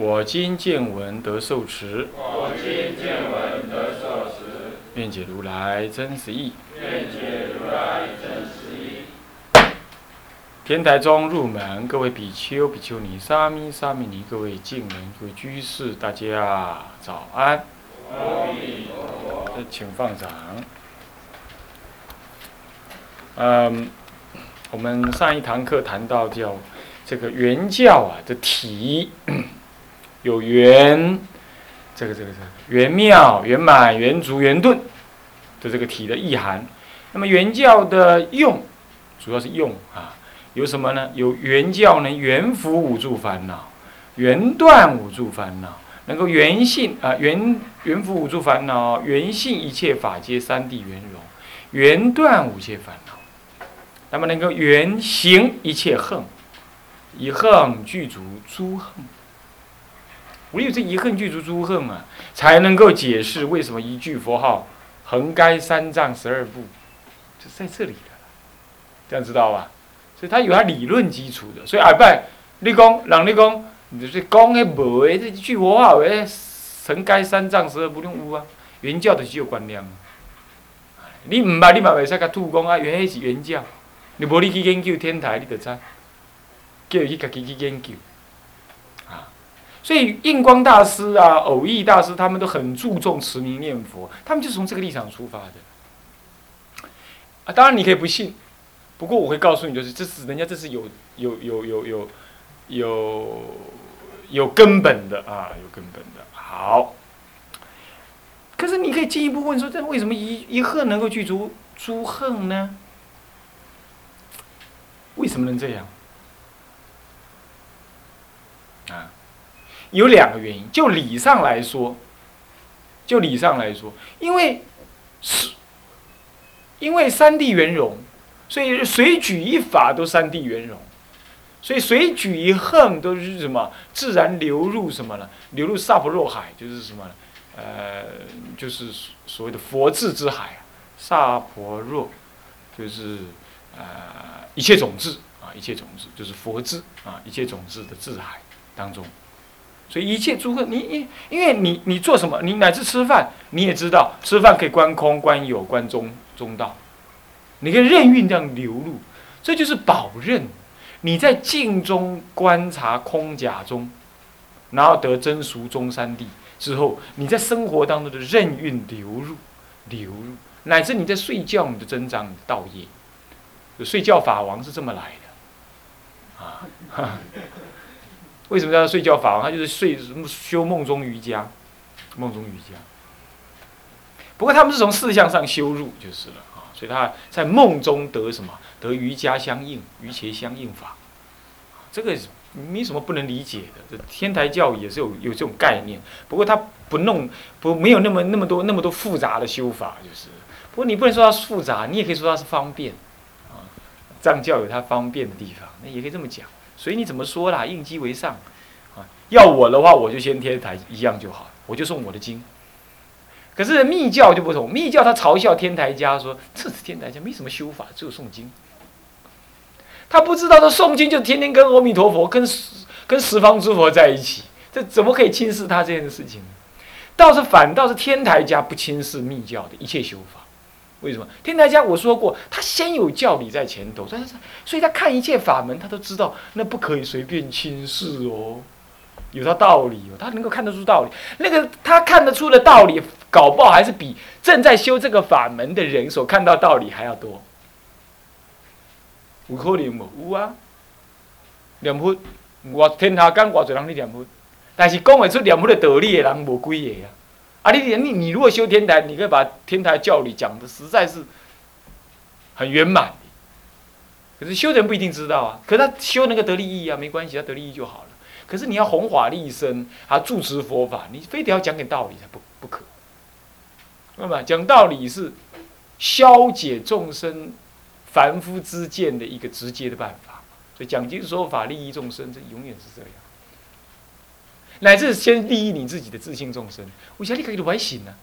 我今见闻得受持，我今见闻得受持，愿解如来真实义。愿解如来真实义。天台中入门，各位比丘、比丘尼、沙弥、沙弥尼，各位敬人、各位居士，大家早安。请放掌。嗯，我们上一堂课谈到叫这个原教啊的体，有圆，这个这个这个圆妙、圆满、圆足、圆顿的这个体的意涵。那么圆教的用，主要是用啊，有什么呢？有圆教能，圆伏五住烦恼，圆断五住烦恼。能够圆性啊，圆圆伏五住烦恼，圆性一切法皆三谛圆融，圆断五切烦恼。那么能够圆行一切横，以横具足诸横。唯有这一恨具足诸恨啊，才能够解释为什么一句佛号横该三藏十二部，就在这里的，这样知道吧？所以它有它理论基础的。所以阿拜，你讲，让你讲。你这讲迄无诶，这一句佛号诶，神该三藏十二不用有啊，原教就是有观念。你毋捌，你嘛袂使甲吐讲啊，原迄是原教。你无你去研究天台，你就知，叫伊去家己去研究。所以印光大师啊、偶益大师他们都很注重持名念佛，他们就是从这个立场出发的。啊，当然你可以不信，不过我会告诉你，就是这是人家这是有有有有有有。有根本的啊，有根本的。好，可是你可以进一步问说，这为什么一一恨能够具足诸恨呢？为什么能这样？啊，有两个原因。就理上来说，就理上来说，因为是，因为三地圆融，所以随举一法都三地圆融。所以随举一横都是什么？自然流入什么呢？流入萨婆若海，就是什么？呃，就是所谓的佛智之海。萨婆若就是呃一切种子啊，一切种子就是佛智啊，一切种子的智海当中。所以一切诸恨，你你因为你你做什么？你乃至吃饭，你也知道吃饭可以观空、观有、观中中道，你可以任运这样流入，这就是保任。你在静中观察空假中，然后得真俗中三谛之后，你在生活当中的任运流入、流入，乃至你在睡觉，你的增长你的道业。睡觉法王是这么来的，啊，为什么叫他睡觉法王？他就是睡修梦中瑜伽，梦中瑜伽。不过他们是从四项上修入就是了啊，所以他在梦中得什么？得瑜伽相应，瑜伽相应法，这个没什么不能理解的。这天台教也是有有这种概念，不过他不弄不没有那么那么多那么多复杂的修法，就是。不过你不能说它复杂，你也可以说它是方便，啊，藏教有它方便的地方，那也可以这么讲。所以你怎么说啦？应机为上，啊，要我的话，我就先天台一样就好，我就送我的经。可是密教就不同，密教他嘲笑天台家说，这是天台家没什么修法，只有诵经。他不知道，他诵经就天天跟阿弥陀佛、跟跟十方诸佛在一起，这怎么可以轻视他这件事情呢？倒是反倒是天台家不轻视密教的一切修法，为什么？天台家我说过，他先有教理在前头，所以所以他看一切法门，他都知道那不可以随便轻视哦，有他道理哦，他能够看得出道理。那个他看得出的道理，搞不好还是比正在修这个法门的人所看到道理还要多。有可能无？有啊，念佛，我天下间偌侪人咧念佛，但是讲会出念佛的道理的人无几个啊。啊，你你你如果修天台，你可以把天台教理讲的实在是很圆满。可是修的人不一定知道啊。可是他修那个得利益啊，没关系，他得利益就好了。可是你要弘法利生，啊，住持佛法，你非得要讲点道理才不不可。那么讲道理是消解众生凡夫之见的一个直接的办法。所以讲经说法利益众生，这永远是这样。乃至先利益你自己的自信众生，为啥你可以来信呢？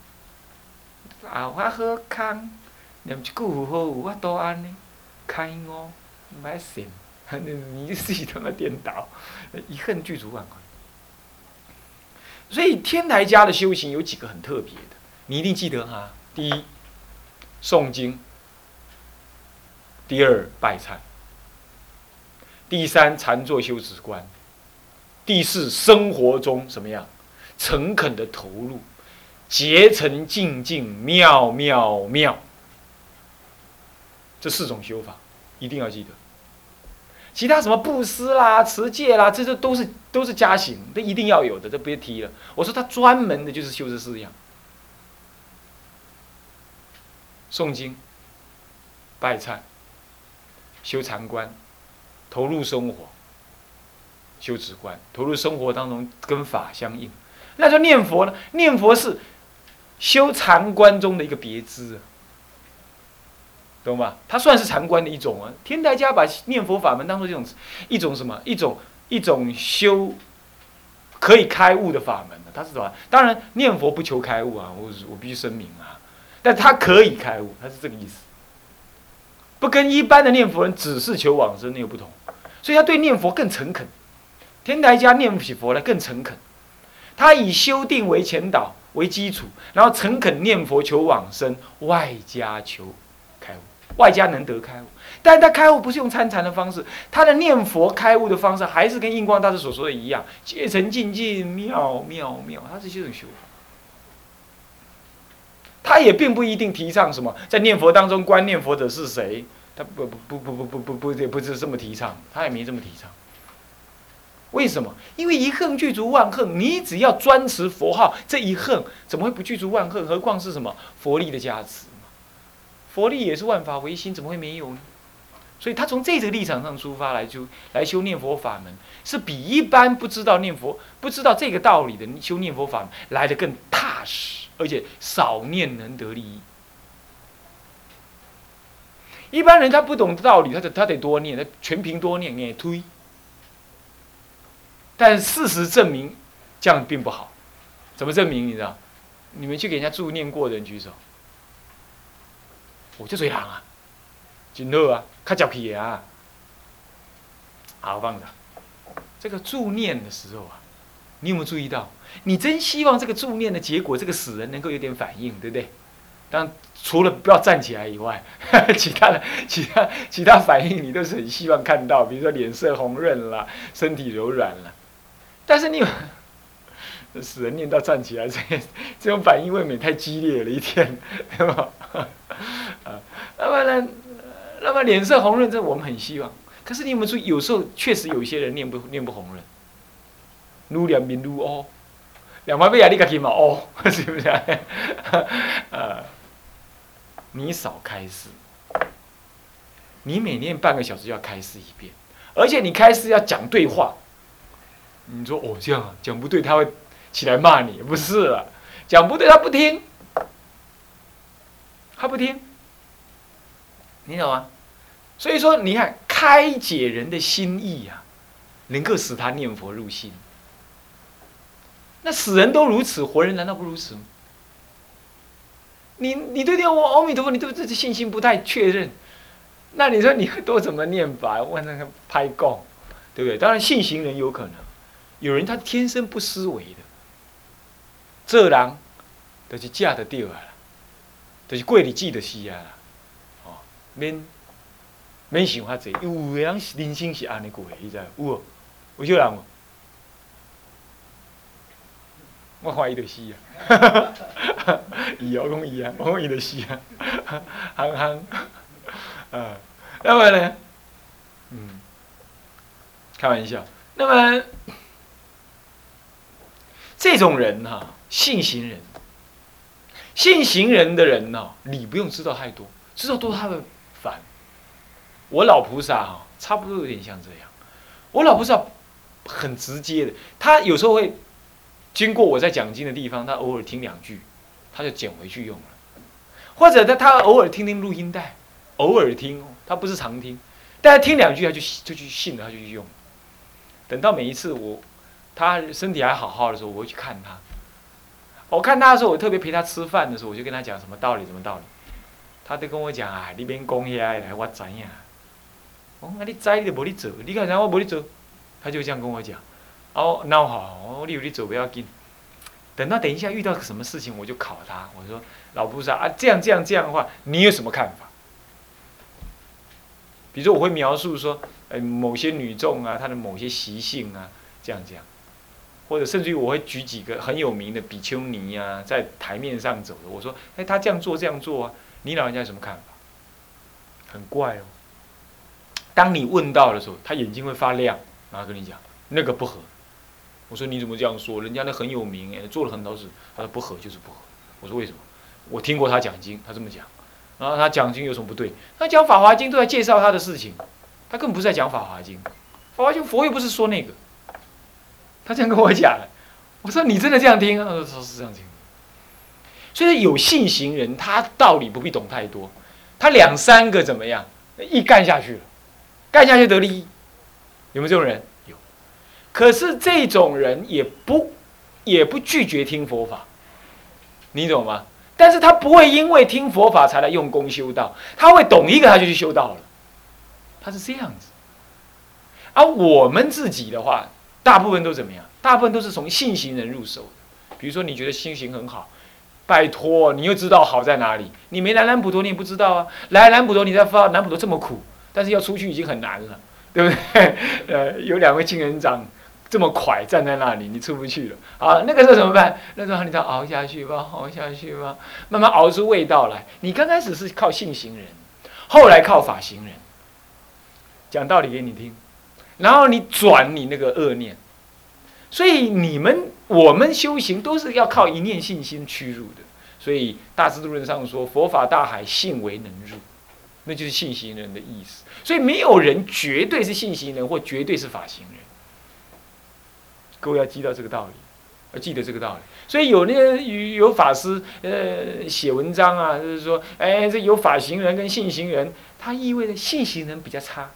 啊，我好康，念一句好，我都安尼，开悟，买信，你自己他妈颠倒，一恨具足万恨。所以天台家的修行有几个很特别的，你一定记得哈。第一，诵经；第二，拜忏；第三，禅坐修止观；第四，生活中什么样？诚恳的投入。竭诚静静妙妙妙，这四种修法一定要记得。其他什么布施啦、持戒啦，这些都是都是加行，这一定要有的，这别提了。我说他专门的就是修这四样：诵经、拜忏、修禅观、投入生活、修止观。投入生活当中跟法相应。那说念佛呢？念佛是。修禅观中的一个别支，懂吧？它算是禅观的一种啊。天台家把念佛法门当做这种一种什么？一种一种修可以开悟的法门它是什么？当然念佛不求开悟啊，我我必须声明啊。但它可以开悟，它是这个意思。不跟一般的念佛人只是求往生那个不同，所以他对念佛更诚恳。天台家念起佛来更诚恳，他以修定为前导。为基础，然后诚恳念佛求往生，外加求开悟，外加能得开悟。但他开悟不是用参禅的方式，他的念佛开悟的方式还是跟印光大师所说的一样，竭诚静静妙妙妙，他是这种修法。他也并不一定提倡什么，在念佛当中观念佛者是谁，他不不不不不不不不不不是这么提倡，他也没这么提倡。为什么？因为一恨具足万恨，你只要专持佛号，这一恨怎么会不具足万恨？何况是什么佛力的加持佛力也是万法唯心，怎么会没有呢？所以他从这个立场上出发来就来修念佛法门，是比一般不知道念佛、不知道这个道理的修念佛法门来的更踏实，而且少念能得利益。一般人他不懂道理，他得他得多念，他全凭多念念推。但事实证明，这样并不好。怎么证明？你知道？你们去给人家助念过的人举手。我就这样啊，真好啊，较脚皮啊。好，棒的。这个助念的时候啊，你有没有注意到？你真希望这个助念的结果，这个死人能够有点反应，对不对？当除了不要站起来以外，其他的、其他、其他反应，你都是很希望看到，比如说脸色红润啦，身体柔软了。但是你，死人念到站起来，这这种反应未免太激烈了一点，对吧？啊，那么呢，那么脸色红润，这我们很希望。可是你有没有注意，有时候确实有些人念不念不红润，撸两面撸哦，两旁边压力个起嘛哦，是不是？啊，你少开示，你每念半个小时就要开示一遍，而且你开示要讲对话。你说哦这样啊，讲不对他会起来骂你，不是了，讲不对他不听，他不听，你懂吗？所以说你看开解人的心意啊，能够使他念佛入心。那死人都如此，活人难道不如此吗？你你对念阿弥陀佛，你对自己信心不太确认，那你说你多怎么念法？问那个拍供，对不对？当然信行人有可能。有人他天生不思维的，这人就是嫁得掉啊，就是过日子的死啊，哦，免免想遐济，有个人人生是安尼过的，你知有无？有少人无？我怀疑就是啊，伊我讲伊啊，我讲伊就是啊，憨憨，啊，那么呢？嗯，开玩笑，那么。这种人哈，信行人，信行人的人呢，你不用知道太多，知道多他的烦。我老菩萨哈，差不多有点像这样。我老菩萨很直接的。他有时候会经过我在讲经的地方，他偶尔听两句，他就捡回去用了。或者他他偶尔听听录音带，偶尔听，他不是常听，但是听两句他就就去信了，他就去用。等到每一次我他身体还好好的时候，我会去看他。我看他的时候，我特别陪他吃饭的时候，我就跟他讲什么道理，什么道理。他都跟我讲啊，你免讲遐来，我知影。我讲，你知你就无你做，你看啥我无你做，他就这样跟我讲。哦，那好，我你有你做不要紧。等到等一下遇到什么事情，我就考他。我说老菩萨啊，这样这样这样的话，你有什么看法？比如说我会描述说，呃，某些女众啊，她的某些习性啊，这样这样，或者甚至于我会举几个很有名的比丘尼啊，在台面上走的。我说，哎，他这样做这样做啊，你老人家有什么看法？很怪哦。当你问到的时候，他眼睛会发亮，然后跟你讲那个不合。我说你怎么这样说？人家那很有名哎，做了很多事。他说不合就是不合。我说为什么？我听过他讲经，他这么讲。然后他讲经有什么不对？他讲《法华经》都在介绍他的事情，他根本不是在讲《法华经》。《法华经》佛又不是说那个。他这样跟我讲，我说你真的这样听？他说是这样听。所以有信行人，他道理不必懂太多，他两三个怎么样，一干下去了，干下去得利益，有没有这种人？有。可是这种人也不也不拒绝听佛法，你懂吗？但是他不会因为听佛法才来用功修道，他会懂一个他就去修道了，他是这样子。而我们自己的话，大部分都怎么样？大部分都是从信行人入手的。比如说，你觉得心行很好，拜托，你又知道好在哪里？你没来南普陀，你也不知道啊。来南普陀，你才发南普陀这么苦，但是要出去已经很难了，对不对？呃，有两位青人长。这么快站在那里，你出不去了啊！那个时候怎么办？那时候你再熬下去吧，熬下去吧，慢慢熬出味道来。你刚开始是靠信行人，后来靠法行人，讲道理给你听，然后你转你那个恶念。所以你们我们修行都是要靠一念信心驱入的。所以《大智度论》上说：“佛法大海，信为能入。”那就是信行人的意思。所以没有人绝对是信行人，或绝对是法行人。各位要记到这个道理，要记得这个道理。所以有那个有法师呃写文章啊，就是说，哎，这有法行人跟信行人，他意味着信行人比较差，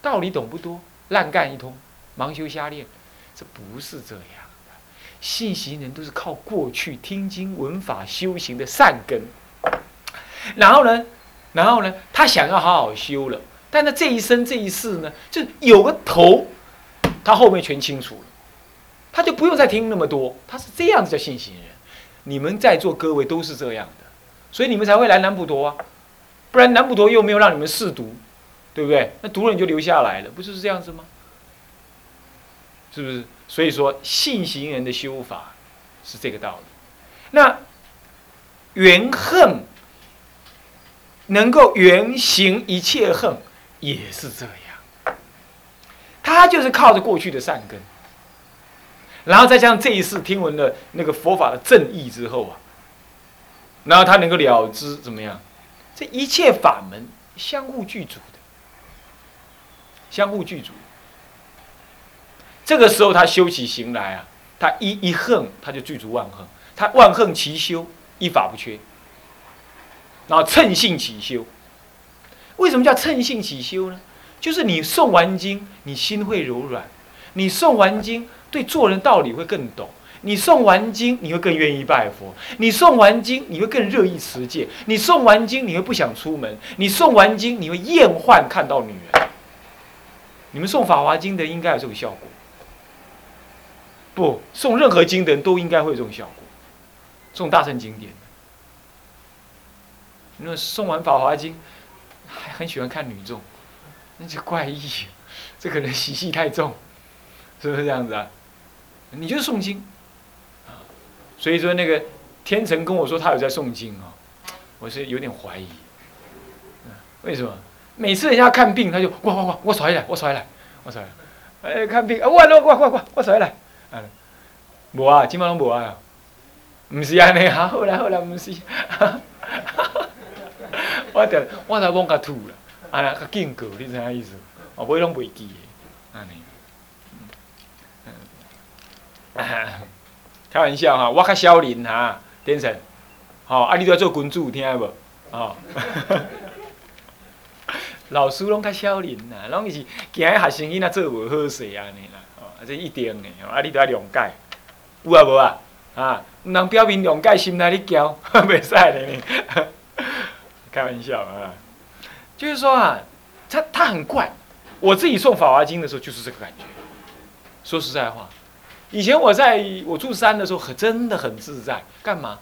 道理懂不多，烂干一通，盲修瞎练。这不是这样的，信行人都是靠过去听经闻法修行的善根。然后呢，然后呢，他想要好好修了，但他这一生这一世呢，就有个头，他后面全清楚了。他就不用再听那么多，他是这样子叫信行人。你们在座各位都是这样的，所以你们才会来南普陀啊，不然南普陀又没有让你们试读，对不对？那读了你就留下来了，不就是这样子吗？是不是？所以说信行人的修法是这个道理。那缘恨能够缘行一切恨，也是这样。他就是靠着过去的善根。然后再加上这一次听闻了那个佛法的正义之后啊，然后他能够了知怎么样？这一切法门相互具足的，相互具足。这个时候他修起行来啊，他一一恨他就具足万恨，他万恨其修，一法不缺。然后称性起修，为什么叫称性起修呢？就是你诵完经，你心会柔软；你诵完经。对做人道理会更懂。你诵完经，你会更愿意拜佛；你诵完经，你会更乐意持戒；你诵完经，你会不想出门；你诵完经，你会厌患看到女人。你们送《法华经》的应该有这种效果。不送任何经的人都应该会有这种效果。送大乘经典，那送完《法华经》还很喜欢看女众，那就怪异，这可能习气太重，是不是这样子啊？你就是诵经，啊，所以说那个天成跟我说他有在诵经啊，我是有点怀疑，为什么？每次人家看病，他就哇哇哇，我甩来，我甩来，我甩来，哎，看病啊，我，我我我我甩来，嗯，无啊，今晚拢无啊，唔是安尼 啊，好啦好啦，唔是，我掉，我才往甲吐啦，啊，较警告，你知影意思？我尾拢袂记的，安尼。开玩笑哈，我较少年哈，天神，吼，啊，你都要做君主，听下无？哦，老师拢较少年呐，拢是惊学生囡仔做无好势安尼啦，哦，这一定的，啊，你都要谅解，有啊无啊？啊，毋通表面谅解，心内咧骄，袂使咧。开玩笑啊，就是说啊，他他很怪。我自己送《法华经》的时候，就是这个感觉。说实在话，以前我在我住山的时候，很真的很自在。干嘛？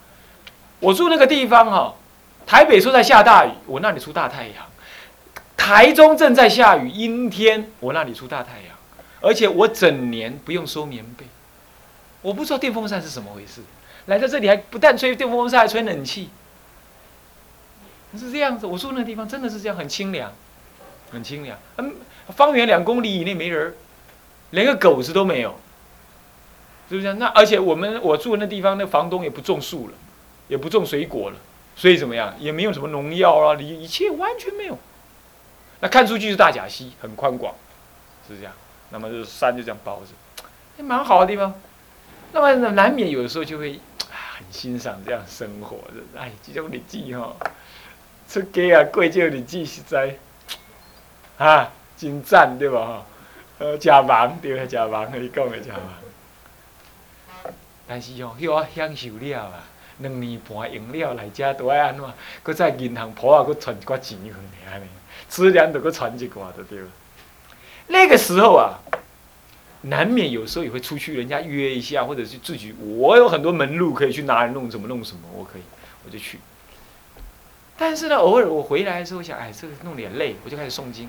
我住那个地方哈，台北说在下大雨，我那里出大太阳；台中正在下雨，阴天，我那里出大太阳。而且我整年不用收棉被。我不知道电风扇是什么回事，来到这里还不但吹电风扇，还吹冷气。是这样子，我住那地方真的是这样，很清凉，很清凉。嗯，方圆两公里以内没人，连个狗子都没有，是不是？那而且我们我住的那地方，那房东也不种树了，也不种水果了，所以怎么样，也没有什么农药啊，一一切完全没有。那看出去是大甲溪，很宽广，是这样。那么就是山就这样包着，也蛮好的地方。那么难免有的时候就会很欣赏这样生活，哎，这种日子哈，出家啊过这种日子实在，啊，真赞对吧？哈，呃，食忙对吧？食忙，你讲的食忙。但是哦，迄我享受了啊，两年半用了来遮都爱安怎？搁在银行铺啊，搁存一寡钱去安尼，自然就搁存一寡就对吧。那个时候啊。难免有时候也会出去，人家约一下，或者是自己，我有很多门路可以去哪里弄什么弄什么，我可以，我就去。但是呢，偶尔我回来的时候想，哎，这个弄点累，我就开始诵经。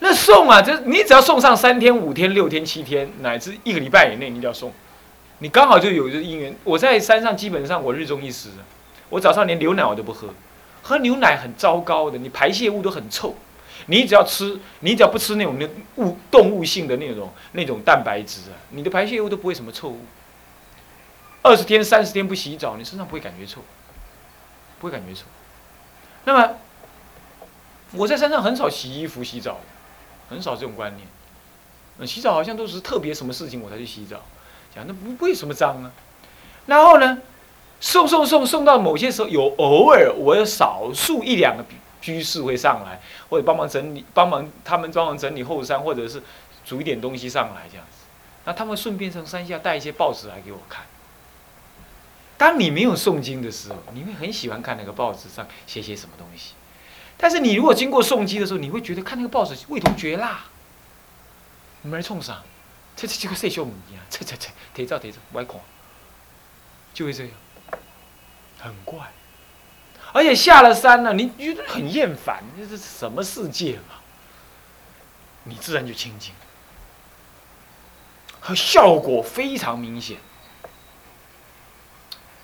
那诵啊，这你只要诵上三天、五天、六天、七天，乃至一个礼拜以内，你就要诵。你刚好就有这因缘。我在山上基本上我日中一时，我早上连牛奶我都不喝，喝牛奶很糟糕的，你排泄物都很臭。你只要吃，你只要不吃那种那物动物性的那种那种蛋白质啊，你的排泄物都不会什么臭物。二十天、三十天不洗澡，你身上不会感觉臭，不会感觉臭。那么我在山上很少洗衣服、洗澡，很少这种观念。嗯洗澡好像都是特别什么事情我才去洗澡，讲那不为什么脏啊？然后呢，送送送送到某些时候有偶尔我有少数一两个。居士会上来，或者帮忙整理，帮忙他们帮忙整理后山，或者是煮一点东西上来这样子。那他们顺便从山下带一些报纸来给我看。当你没有诵经的时候，你会很喜欢看那个报纸上写些什么东西。但是你如果经过诵经的时候，你会觉得看那个报纸味同嚼蜡。你们来冲啥？这这这个色小物件，这这这，提早提早，歪看，就会这样，很怪。而且下了山了，你觉得很厌烦，这是什么世界嘛？你自然就清净，和效果非常明显。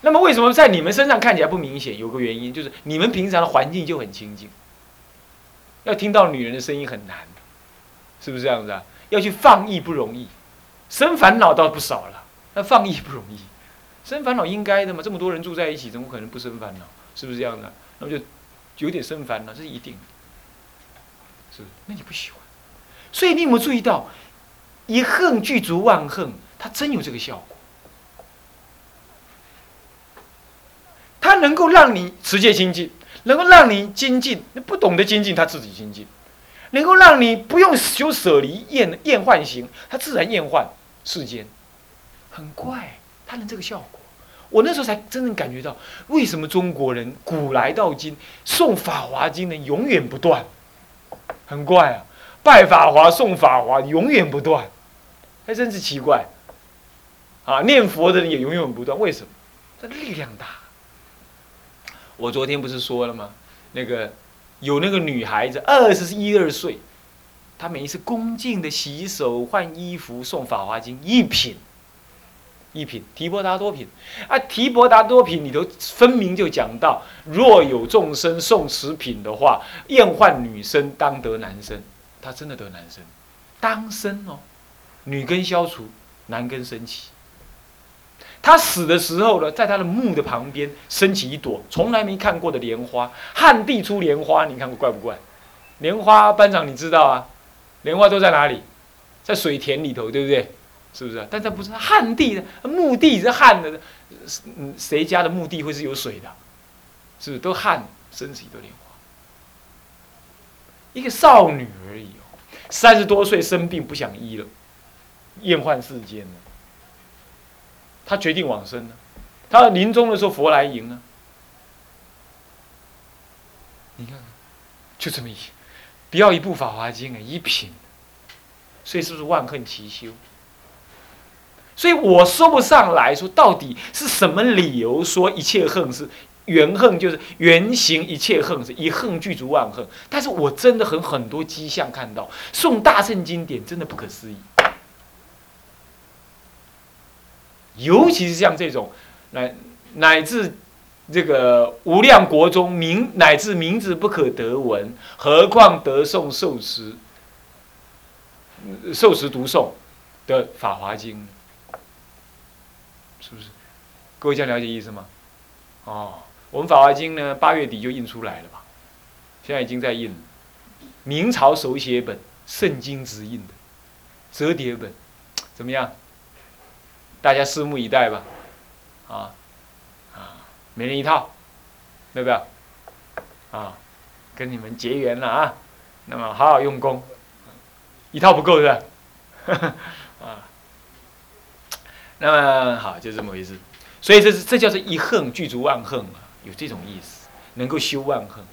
那么为什么在你们身上看起来不明显？有个原因就是你们平常的环境就很清净，要听到女人的声音很难，是不是这样子啊？要去放逸不容易，生烦恼倒不少了，那放逸不容易，生烦恼应该的嘛？这么多人住在一起，怎么可能不生烦恼？是不是这样的？那么就有点生烦恼，这是一定。是，那你不喜欢。所以你有没有注意到，一恨具足万恨，它真有这个效果。它能够让你持戒精进，能够让你精进。不懂得精进，他自己精进；能够让你不用修舍离厌厌患行，他自然厌患世间。很怪，它能这个效果。我那时候才真正感觉到，为什么？中国人古来到今送《法华经》的永远不断，很怪啊！拜法华、送法华永远不断，还真是奇怪。啊，念佛的人也永远不断，为什么？这力量大。我昨天不是说了吗？那个有那个女孩子，二十一二岁，她每一次恭敬的洗手、换衣服、送《法华经》，一品。一品提婆达多品啊，提婆达多品里头分明就讲到，若有众生送此品的话，厌患女生当得男生，他真的得男生，当生哦，女根消除，男根升起。他死的时候呢，在他的墓的旁边升起一朵从来没看过的莲花，旱地出莲花，你看过怪不怪？莲花班长你知道啊？莲花都在哪里？在水田里头，对不对？是不是？但这不是旱地的，墓地是旱的，谁家的墓地会是有水的？是不是都旱，生死一朵莲花？一个少女而已哦，三十多岁生病不想医了，厌患世间了，她决定往生了。她临终的时候，佛来迎啊。你看，就这么一，不要一部《法华经》啊，一品，所以是不是万恨齐修？所以我说不上来说到底是什么理由说一切恨是缘恨，就是原型一切恨是一恨具足万恨。但是我真的很很多迹象看到诵大圣经典真的不可思议，尤其是像这种乃乃至。这个无量国中名乃至名字不可得闻，何况得诵受持、受持读诵的《法华经》，是不是？各位这样了解意思吗？哦，我们《法华经》呢，八月底就印出来了吧？现在已经在印了，明朝手写本，圣经直印的折叠本，怎么样？大家拭目以待吧，啊啊。每人一套，要不要？啊，跟你们结缘了啊！那么好好用功，一套不够是吧？啊，那么好，就这么回事。所以这是这叫做一恨具足万恨啊，有这种意思，能够修万恨。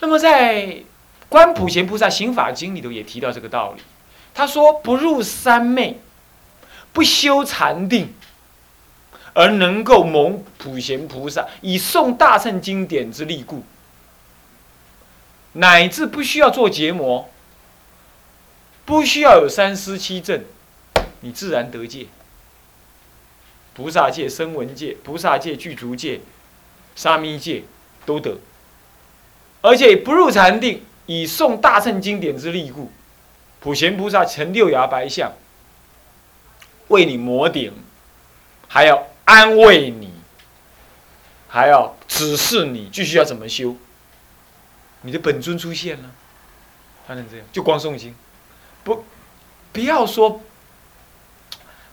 那么在《观普贤菩萨行法经》里头也提到这个道理，他说：“不入三昧，不修禅定。”而能够蒙普贤菩萨以诵大乘经典之力故，乃至不需要做结魔，不需要有三思七正，你自然得戒。菩萨戒、声闻戒、菩萨戒、具足戒、沙弥戒都得，而且不入禅定，以诵大乘经典之力故，普贤菩萨成六牙白象，为你摩顶，还要。安慰你，还要指示你继续要怎么修。你的本尊出现了，还能这样？就光诵经，不，不要说，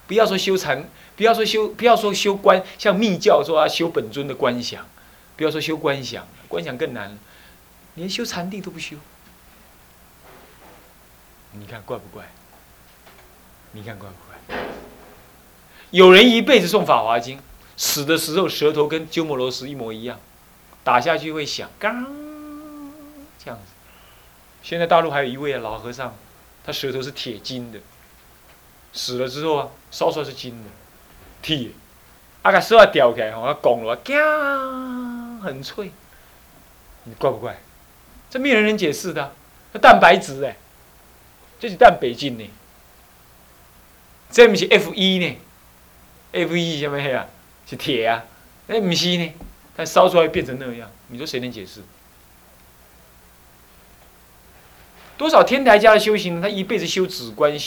不要说修禅，不要说修，不要说修观，像密教说啊修本尊的观想，不要说修观想，观想更难，连修禅定都不修。你看怪不怪？你看怪不怪？有人一辈子诵《法华经》，死的时候舌头跟鸠摩罗什一模一样，打下去会响，嘎这样子。现在大陆还有一位老和尚，他舌头是铁金的，死了之后啊，烧出来是金的，铁，啊，把舌头吊起来，吼，拱了，嘎，很脆。你怪不怪？这没有人能解释的，那蛋白质哎，这是蛋白金呢，这不是 F 一呢。F E 什么黑啊？是铁啊？哎，不是呢，它烧出来变成那样，你说谁能解释？多少天台家的修行，他一辈子修止观、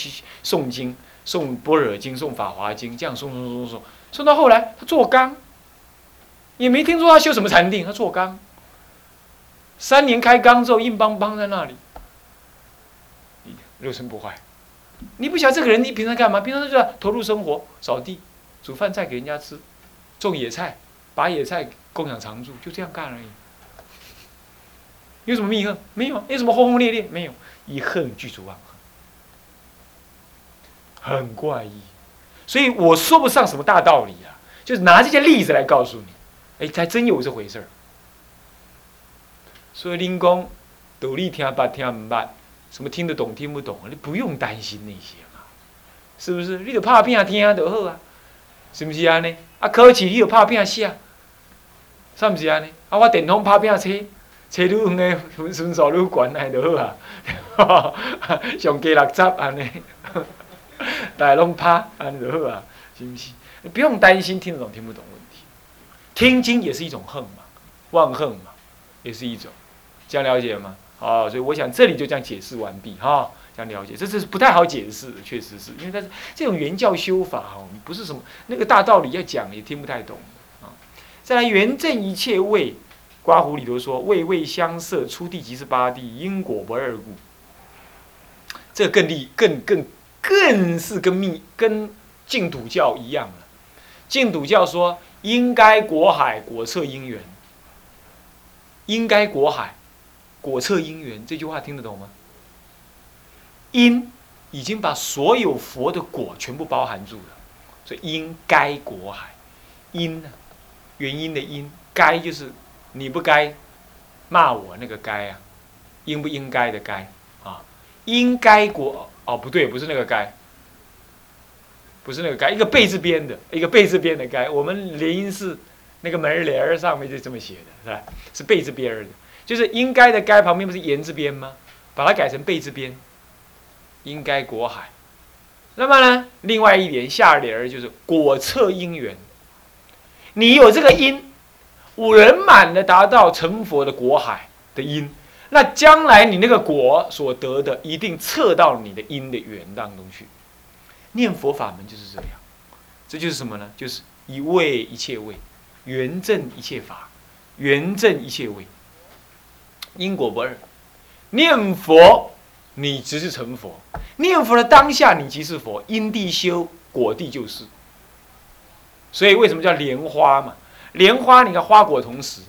诵经、诵般若经、诵法华经，这样诵诵诵诵，诵到后来他做缸，也没听说他修什么禅定，他做缸，三年开缸之后硬邦邦在那里，肉身不坏。你不晓得这个人，你平常干嘛？平常就在投入生活，扫地。煮饭菜给人家吃，种野菜，把野菜供养常住，就这样干而已。有什么密恨？没有。有什么轰轰烈烈？没有。一恨具足万恨，很怪异。所以我说不上什么大道理啊，就是拿这些例子来告诉你，哎，还真有这回事儿。所以您讲道理听不听唔捌，什么听得懂听不懂，你不用担心那些嘛，是不是？你就拍片听就好啊。是不是安尼？啊，考试你有拍片写，是不是安尼？啊，我电筒拍片车，车愈远的分分数愈悬，安尼 就好啊。上加六十安尼，大家拢拍安尼就好啊，是毋是？不用担心听得懂听不懂问题。听经也是一种恨嘛，忘恨嘛，也是一种，这样了解吗？好，所以我想这里就这样解释完毕哈。这样了解，这这是不太好解释，确实是因为它是这种原教修法哦，不是什么那个大道理要讲也听不太懂啊。再来原正一切位，刮胡里头说位位相摄，出地即是八地，因果不二故。这更厉更更更是跟密跟净土教一样了。净土教说应该果海果测因缘，应该果海果测因缘，这句话听得懂吗？因已经把所有佛的果全部包含住了，所以应该果海，因呢，原因的因，该就是你不该骂我那个该啊，应不应该的该啊，应该果哦不对，不是那个该，不是那个该，一个贝字边的，一个贝字边的该，我们联音是那个门帘儿上面就这么写的，是吧？是贝字边的，就是应该的该旁边不是言字边吗？把它改成贝字边。应该果海，那么呢？另外一点下联就是果测因缘。你有这个因，五人满的达到成佛的果海的因，那将来你那个果所得的，一定测到你的因的缘当中去。念佛法门就是这样，这就是什么呢？就是一味一切位，圆正一切法，圆正一切位，因果不二。念佛。你即是成佛，念佛的当下，你即是佛，因地修果地就是。所以为什么叫莲花嘛？莲花你看花果同时，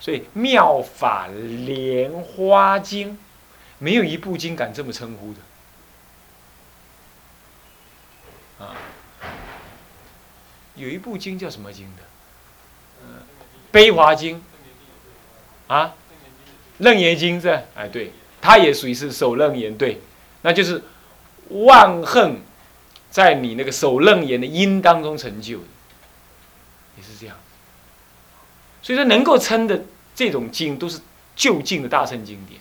所以妙法莲花经，没有一部经敢这么称呼的。啊，有一部经叫什么经的？嗯，悲华经。啊，楞严经是？哎，对。它也属于是守楞严，对，那就是万恨在你那个守楞严的因当中成就的，也是这样。所以说，能够称的这种经，都是就近的大圣经典。